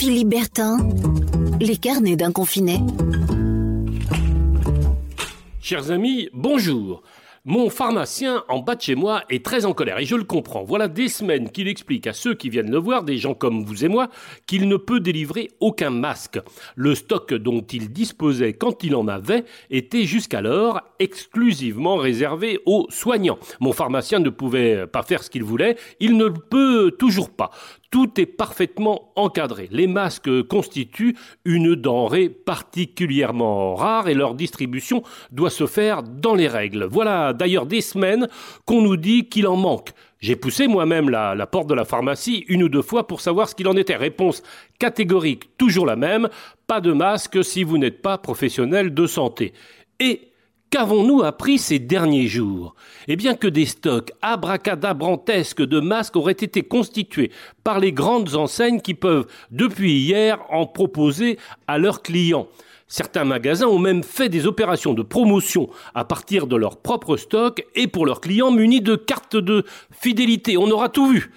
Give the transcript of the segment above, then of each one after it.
Philippe Bertin, les carnets d'un confiné. Chers amis, bonjour. Mon pharmacien en bas de chez moi est très en colère et je le comprends. Voilà des semaines qu'il explique à ceux qui viennent le voir, des gens comme vous et moi, qu'il ne peut délivrer aucun masque. Le stock dont il disposait quand il en avait était jusqu'alors exclusivement réservé aux soignants. Mon pharmacien ne pouvait pas faire ce qu'il voulait, il ne peut toujours pas. Tout est parfaitement encadré. Les masques constituent une denrée particulièrement rare et leur distribution doit se faire dans les règles. Voilà d'ailleurs des semaines qu'on nous dit qu'il en manque. J'ai poussé moi-même la, la, porte de la pharmacie une ou deux fois pour savoir ce qu'il en était. Réponse catégorique, toujours la même, pas de masque si vous n'êtes pas professionnel de santé. Et Qu'avons-nous appris ces derniers jours? Eh bien que des stocks abracadabrantesques de masques auraient été constitués par les grandes enseignes qui peuvent, depuis hier, en proposer à leurs clients. Certains magasins ont même fait des opérations de promotion à partir de leurs propres stocks et pour leurs clients munis de cartes de fidélité. On aura tout vu.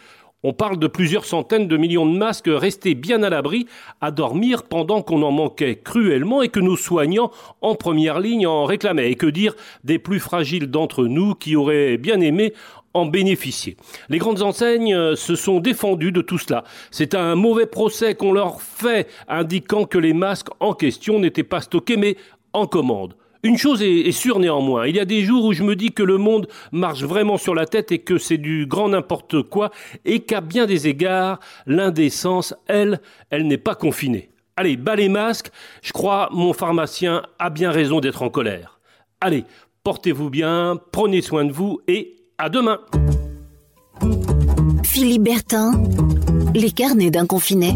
On parle de plusieurs centaines de millions de masques restés bien à l'abri à dormir pendant qu'on en manquait cruellement et que nos soignants en première ligne en réclamaient. Et que dire des plus fragiles d'entre nous qui auraient bien aimé en bénéficier? Les grandes enseignes euh, se sont défendues de tout cela. C'est un mauvais procès qu'on leur fait, indiquant que les masques en question n'étaient pas stockés mais en commande. Une chose est, sûre néanmoins, il y a des jours où je me dis que le monde marche vraiment sur la tête et que c'est du grand n'importe quoi et qu'à bien des égards, l'indécence, elle, elle n'est pas confinée. Allez, bas les masques, je crois mon pharmacien a bien raison d'être en colère. Allez, portez-vous bien, prenez soin de vous et à demain. Philippe Bertin, les carnets d'un confiné.